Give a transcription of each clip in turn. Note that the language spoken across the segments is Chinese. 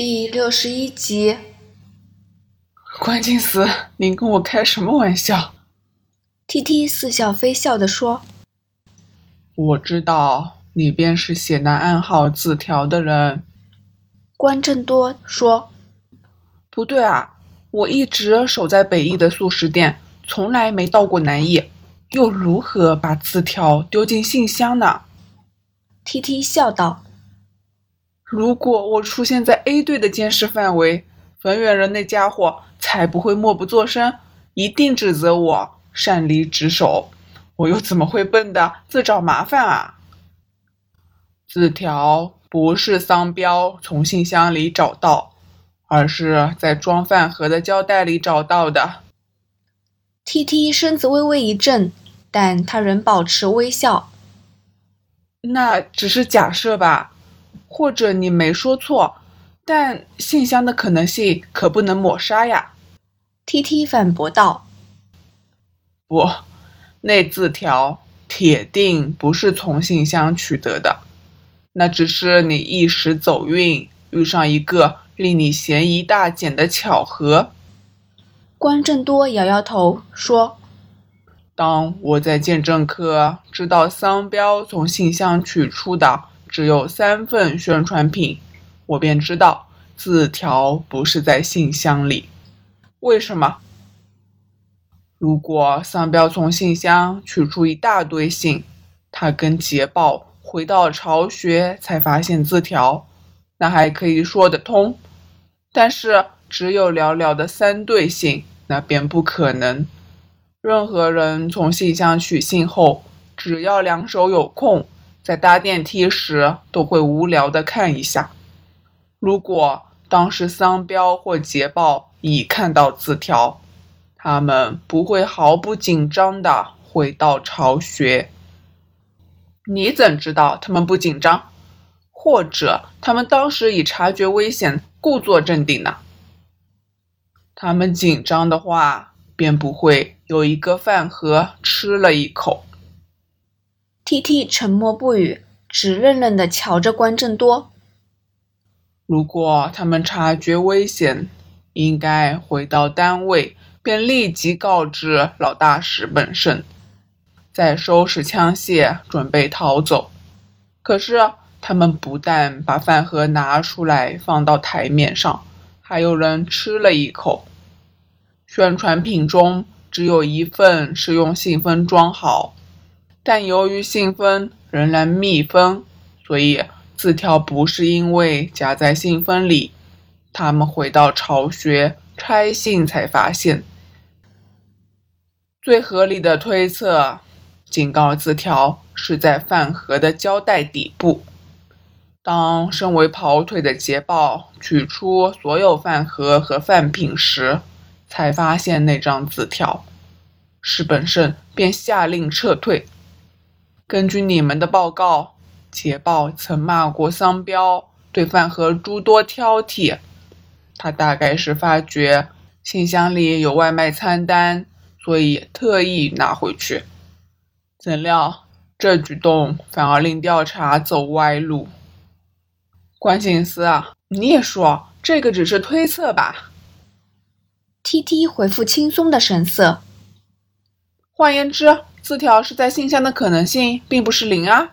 第六十一集，关键词，您跟我开什么玩笑？T T 似笑非笑地说：“我知道你便是写那暗号字条的人。”关正多说：“不对啊，我一直守在北翼的素食店，从来没到过南翼，又如何把字条丢进信箱呢？”T T 笑道。如果我出现在 A 队的监视范围，冯远仁那家伙才不会默不作声，一定指责我擅离职守。我又怎么会笨的自找麻烦啊？字条不是桑彪从信箱里找到，而是在装饭盒的胶带里找到的。T T 身子微微一震，但他仍保持微笑。那只是假设吧。或者你没说错，但信箱的可能性可不能抹杀呀。T T 反驳道：“不，那字条铁定不是从信箱取得的，那只是你一时走运遇上一个令你嫌疑大减的巧合。”关正多摇摇头说：“当我在鉴证科知道商标从信箱取出的。”只有三份宣传品，我便知道字条不是在信箱里。为什么？如果桑彪从信箱取出一大堆信，他跟捷报回到巢穴才发现字条，那还可以说得通。但是只有寥寥的三对信，那便不可能。任何人从信箱取信后，只要两手有空。在搭电梯时，都会无聊的看一下。如果当时桑彪或捷报已看到字条，他们不会毫不紧张的回到巢穴。你怎知道他们不紧张？或者他们当时已察觉危险，故作镇定呢？他们紧张的话，便不会有一个饭盒吃了一口。T T 沉默不语，直愣愣地瞧着关正多。如果他们察觉危险，应该回到单位，便立即告知老大石本胜，再收拾枪械，准备逃走。可是他们不但把饭盒拿出来放到台面上，还有人吃了一口。宣传品中只有一份是用信封装好。但由于信封仍然密封，所以字条不是因为夹在信封里。他们回到巢穴拆信才发现，最合理的推测，警告字条是在饭盒的胶带底部。当身为跑腿的捷报取出所有饭盒和饭品时，才发现那张字条，石本胜便下令撤退。根据你们的报告，捷豹曾骂过桑彪，对饭盒诸多挑剔。他大概是发觉信箱里有外卖餐单，所以特意拿回去。怎料这举动反而令调查走歪路。关警司啊，你也说这个只是推测吧？T T 回复轻松的神色。换言之。字条是在信箱的可能性并不是零啊！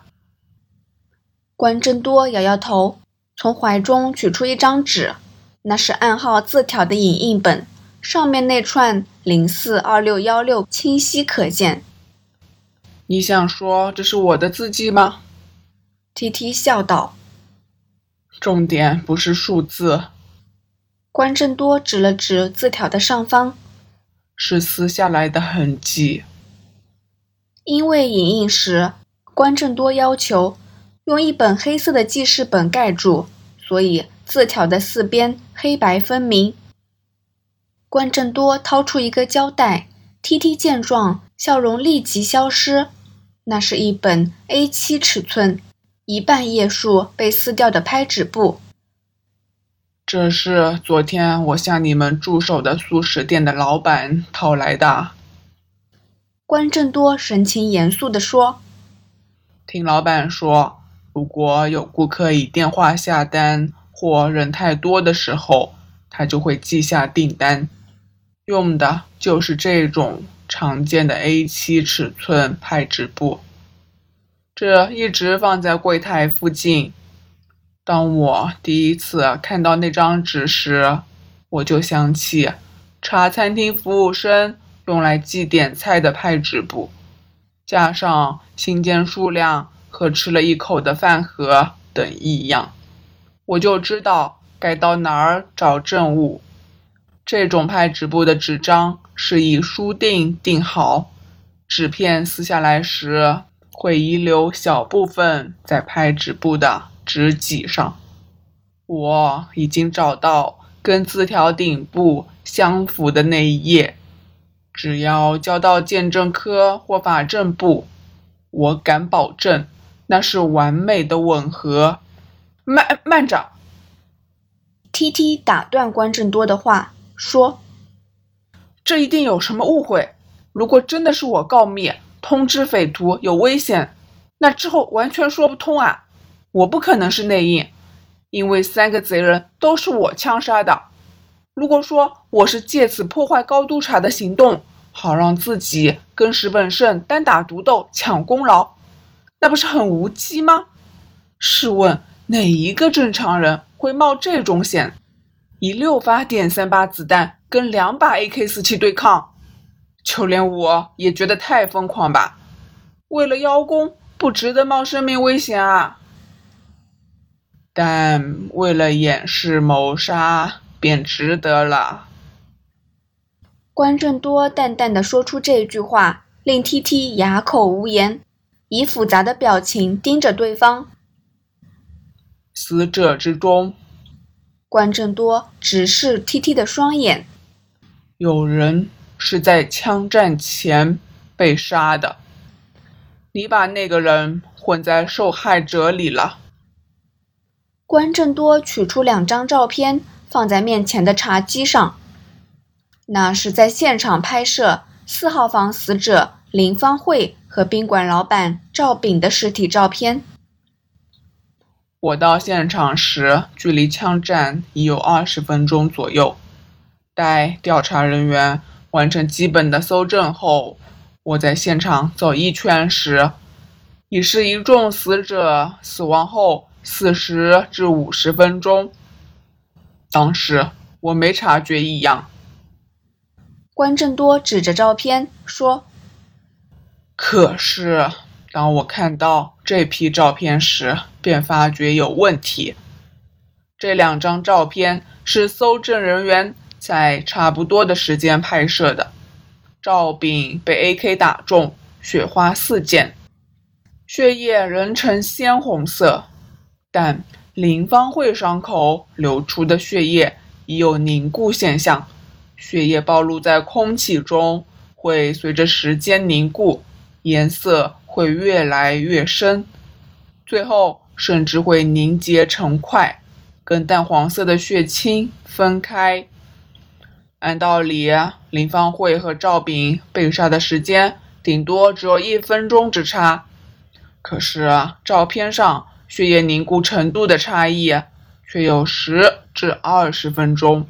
关正多摇摇头，从怀中取出一张纸，那是暗号字条的影印本，上面那串零四二六幺六清晰可见。你想说这是我的字迹吗？T T 笑道。重点不是数字。关正多指了指字条的上方，是撕下来的痕迹。因为影印时，关正多要求用一本黑色的记事本盖住，所以字条的四边黑白分明。关正多掏出一个胶带，T T 见状，笑容立即消失。那是一本 A 七尺寸、一半页数被撕掉的拍纸簿。这是昨天我向你们驻守的素食店的老板讨来的。关正多神情严肃地说：“听老板说，如果有顾客以电话下单或人太多的时候，他就会记下订单，用的就是这种常见的 A7 尺寸派纸布。这一直放在柜台附近。当我第一次看到那张纸时，我就想起茶餐厅服务生用来记点菜的派纸布，加上信件数量和吃了一口的饭盒等异样，我就知道该到哪儿找证物。这种派纸布的纸张是以书订订好，纸片撕下来时。会遗留小部分在拍纸布的纸脊上。我已经找到跟字条顶部相符的那一页，只要交到鉴证科或法政部，我敢保证那是完美的吻合。慢慢着，T T 打断关正多的话说：“这一定有什么误会。如果真的是我告密。”通知匪徒有危险，那之后完全说不通啊！我不可能是内应，因为三个贼人都是我枪杀的。如果说我是借此破坏高督察的行动，好让自己跟石本胜单打独斗抢功劳，那不是很无稽吗？试问哪一个正常人会冒这种险，以六发点三八子弹跟两把 AK 四七对抗？就连我也觉得太疯狂吧！为了邀功，不值得冒生命危险啊！但为了掩饰谋杀，便值得了。关正多淡淡的说出这句话，令 T T 哑口无言，以复杂的表情盯着对方。死者之中，关正多直视 T T 的双眼，有人。是在枪战前被杀的。你把那个人混在受害者里了。关正多取出两张照片，放在面前的茶几上。那是在现场拍摄四号房死者林芳慧和宾馆老板赵炳的尸体照片。我到现场时，距离枪战已有二十分钟左右。待调查人员。完成基本的搜证后，我在现场走一圈时，已是一众死者死亡后四十至五十分钟。当时我没察觉异样。关正多指着照片说：“可是当我看到这批照片时，便发觉有问题。这两张照片是搜证人员。”在差不多的时间拍摄的，赵炳被 AK 打中，血花四溅，血液仍呈鲜红色，但林芳慧伤口流出的血液已有凝固现象，血液暴露在空气中会随着时间凝固，颜色会越来越深，最后甚至会凝结成块，跟淡黄色的血清分开。按道理，林芳慧和赵炳被杀的时间顶多只有一分钟之差，可是照片上血液凝固程度的差异却有十至二十分钟。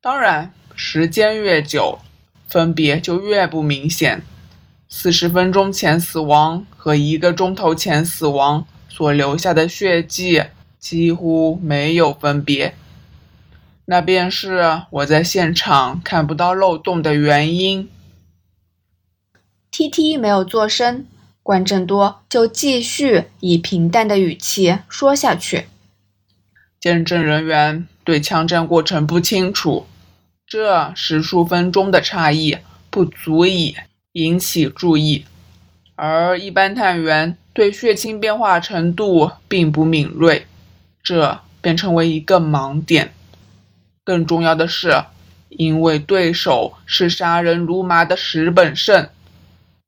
当然，时间越久，分别就越不明显。四十分钟前死亡和一个钟头前死亡所留下的血迹几乎没有分别。那便是我在现场看不到漏洞的原因。T T 没有做声，关正多就继续以平淡的语气说下去：“见证人员对枪战过程不清楚，这十数分钟的差异不足以引起注意，而一般探员对血清变化程度并不敏锐，这便成为一个盲点。”更重要的是，因为对手是杀人如麻的石本胜，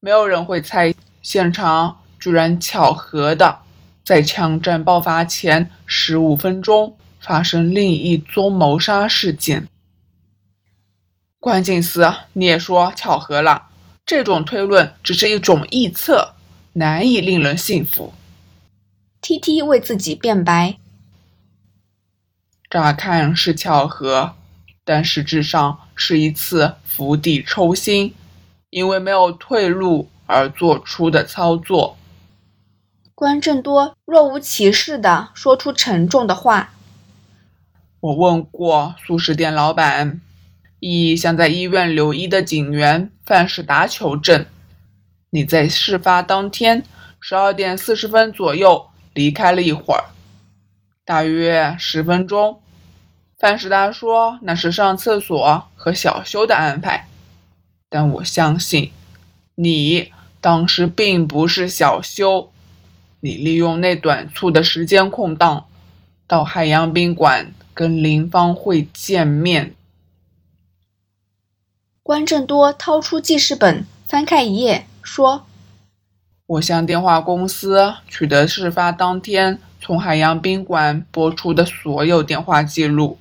没有人会猜现场居然巧合的在枪战爆发前十五分钟发生另一宗谋杀事件。关键词，你也说巧合了，这种推论只是一种臆测，难以令人信服。T T 为自己辩白。乍看是巧合，但实质上是一次釜底抽薪，因为没有退路而做出的操作。关正多若无其事地说出沉重的话：“我问过素食店老板，以向在医院留医的警员范士达求证，你在事发当天十二点四十分左右离开了一会儿，大约十分钟。范士达说那是上厕所和小休的安排，但我相信你当时并不是小休。”你利用那短促的时间空档，到海洋宾馆跟林芳会见面。关正多掏出记事本，翻开一页，说：“我向电话公司取得事发当天从海洋宾馆拨出的所有电话记录。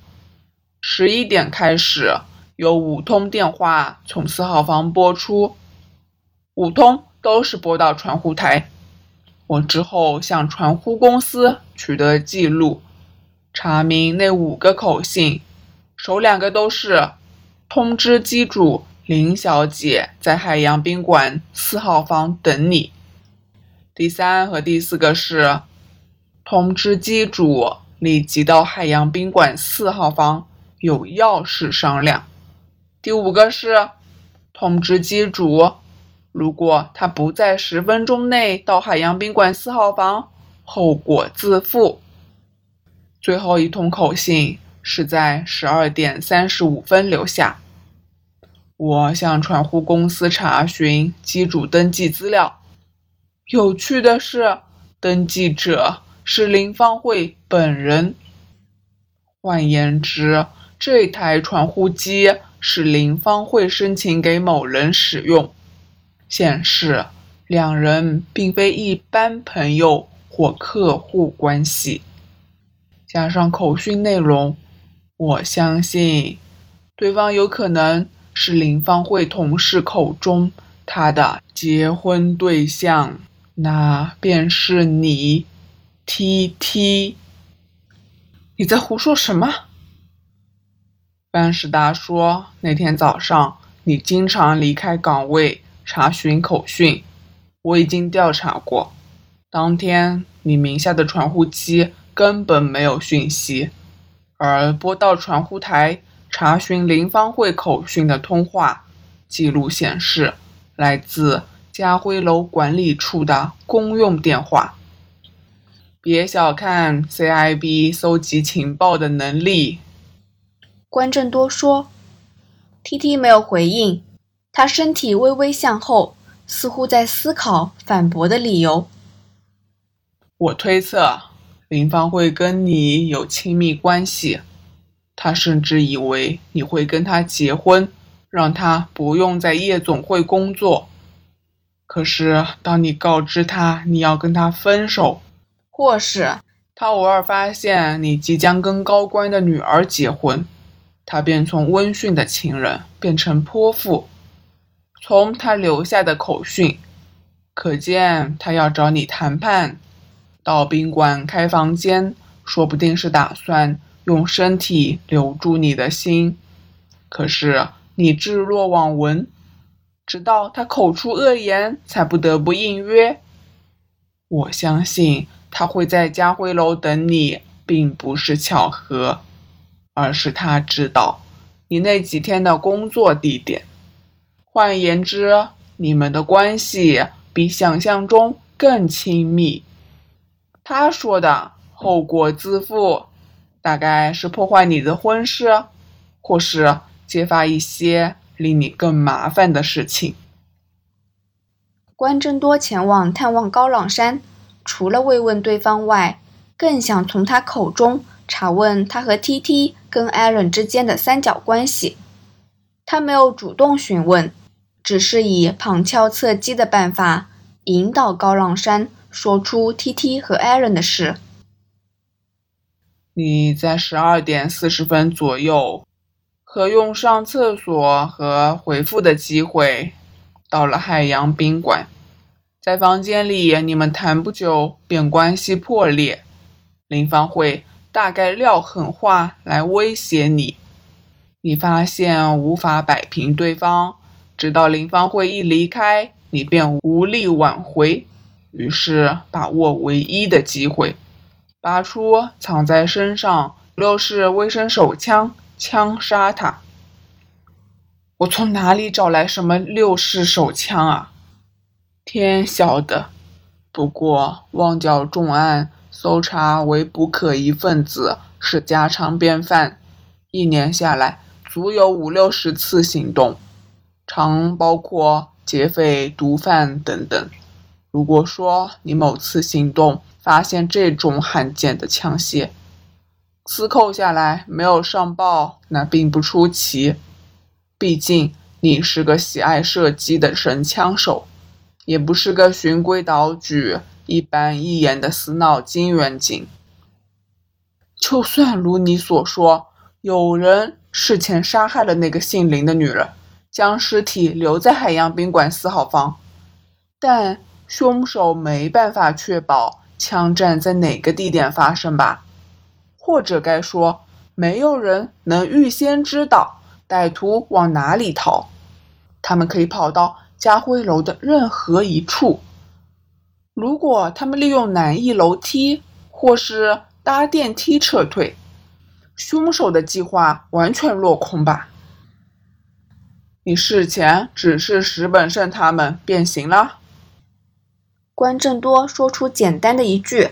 十一点开始，有五通电话从四号房拨出，五通都是拨到传呼台。”我之后向传呼公司取得记录，查明那五个口信，首两个都是通知机主林小姐在海洋宾馆四号房等你。第三和第四个是通知机主立即到海洋宾馆四号房，有要事商量。第五个是通知机主。如果他不在十分钟内到海洋宾馆四号房，后果自负。最后一通口信是在十二点三十五分留下。我向传呼公司查询机主登记资料，有趣的是，登记者是林芳慧本人。换言之，这台传呼机是林芳慧申请给某人使用。显示两人并非一般朋友或客户关系。加上口讯内容，我相信对方有可能是林芳慧同事口中她的结婚对象，那便是你，T T。你在胡说什么？班士达说：“那天早上你经常离开岗位。”查询口讯，我已经调查过。当天你名下的传呼机根本没有讯息，而拨到传呼台查询林芳慧口讯的通话记录显示，来自家辉楼管理处的公用电话。别小看 CIB 搜集情报的能力。关正多说，T T 没有回应。他身体微微向后，似乎在思考反驳的理由。我推测林芳会跟你有亲密关系，他甚至以为你会跟他结婚，让他不用在夜总会工作。可是当你告知他你要跟他分手，或是他偶尔发现你即将跟高官的女儿结婚，他便从温驯的情人变成泼妇。从他留下的口讯，可见他要找你谈判，到宾馆开房间，说不定是打算用身体留住你的心。可是你置若罔闻，直到他口出恶言，才不得不应约。我相信他会在家辉楼等你，并不是巧合，而是他知道你那几天的工作地点。换言之，你们的关系比想象中更亲密。他说的后果自负，大概是破坏你的婚事，或是揭发一些令你更麻烦的事情。关真多前往探望高朗山，除了慰问对方外，更想从他口中查问他和 T T 跟 Aaron 之间的三角关系。他没有主动询问。只是以旁敲侧击的办法引导高浪山说出 T T 和 Aaron 的事。你在十二点四十分左右，可用上厕所和回复的机会，到了海洋宾馆，在房间里你们谈不久便关系破裂。林芳会大概撂狠话来威胁你。你发现无法摆平对方，直到林芳慧一离开，你便无力挽回。于是把握唯一的机会，拔出藏在身上六式微声手枪，枪杀他。我从哪里找来什么六式手枪啊？天晓得。不过旺角重案搜查为不可疑分子是家常便饭，一年下来足有五六十次行动，常包括劫匪、毒贩等等。如果说你某次行动发现这种罕见的枪械，私扣下来没有上报，那并不出奇。毕竟你是个喜爱射击的神枪手。也不是个循规蹈矩、一板一眼的死脑筋远警。就算如你所说，有人事前杀害了那个姓林的女人，将尸体留在海洋宾馆四号房，但凶手没办法确保枪战在哪个地点发生吧？或者该说，没有人能预先知道歹徒往哪里逃，他们可以跑到。家辉楼的任何一处，如果他们利用南翼楼梯或是搭电梯撤退，凶手的计划完全落空吧？你事前指示石本胜他们便行了。关正多说出简单的一句：“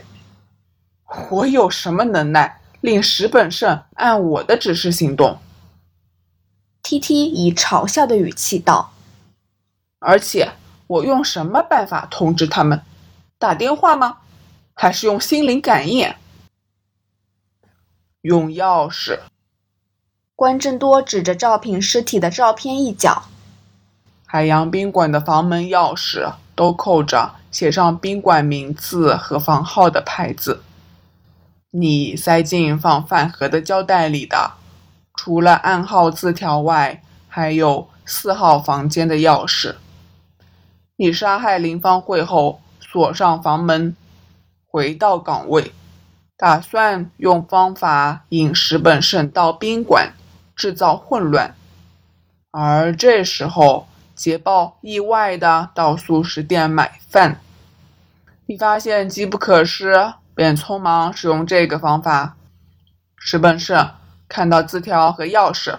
我有什么能耐令石本胜按我的指示行动？”T T 以嘲笑的语气道。而且我用什么办法通知他们？打电话吗？还是用心灵感应？用钥匙。关正多指着赵平尸体的照片一角。海洋宾馆的房门钥匙都扣着写上宾馆名字和房号的牌子。你塞进放饭盒的胶带里的，除了暗号字条外，还有四号房间的钥匙。你杀害林芳慧后，锁上房门，回到岗位，打算用方法引石本胜到宾馆，制造混乱。而这时候，捷豹意外的到素食店买饭，你发现机不可失，便匆忙使用这个方法。石本胜看到字条和钥匙，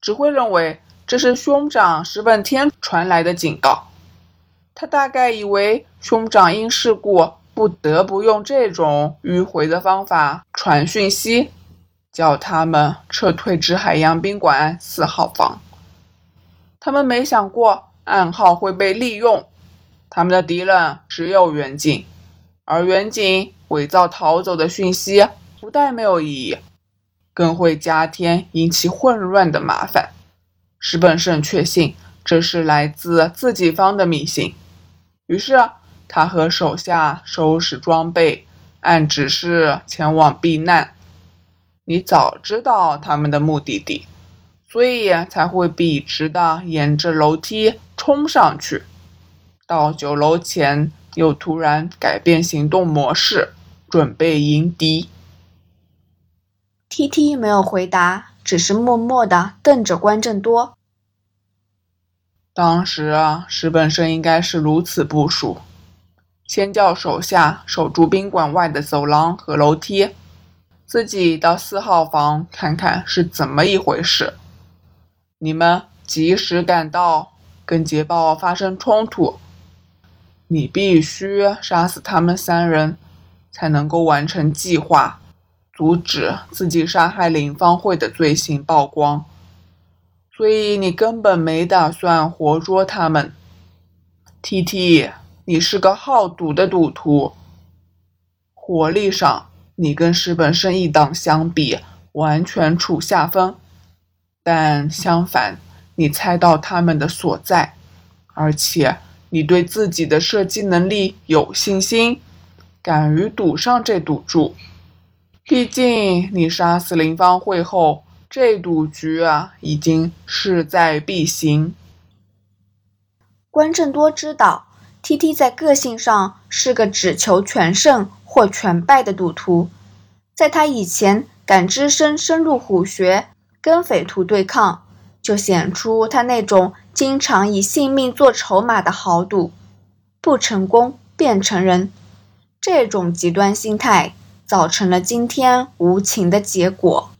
只会认为这是兄长石本天传来的警告。他大概以为兄长因事故不得不用这种迂回的方法传讯息，叫他们撤退至海洋宾馆四号房。他们没想过暗号会被利用。他们的敌人只有远景，而远景伪造逃走的讯息不但没有意义，更会加添引起混乱的麻烦。石本胜确信这是来自自己方的密信。于是，他和手下收拾装备，按指示前往避难。你早知道他们的目的地，所以才会笔直的沿着楼梯冲上去。到酒楼前，又突然改变行动模式，准备迎敌。T T 没有回答，只是默默的瞪着关正多。当时啊，石本胜应该是如此部署：先叫手下守住宾馆外的走廊和楼梯，自己到四号房看看是怎么一回事。你们及时赶到，跟捷豹发生冲突，你必须杀死他们三人，才能够完成计划，阻止自己杀害林芳慧的罪行曝光。所以你根本没打算活捉他们，T T，你是个好赌的赌徒。火力上，你跟石本胜一党相比，完全处下风。但相反，你猜到他们的所在，而且你对自己的射击能力有信心，敢于赌上这赌注。毕竟你杀死林芳慧后。这赌局啊，已经势在必行。关正多知道，T T 在个性上是个只求全胜或全败的赌徒，在他以前敢只身深入虎穴跟匪徒对抗，就显出他那种经常以性命做筹码的豪赌，不成功便成仁。这种极端心态，造成了今天无情的结果。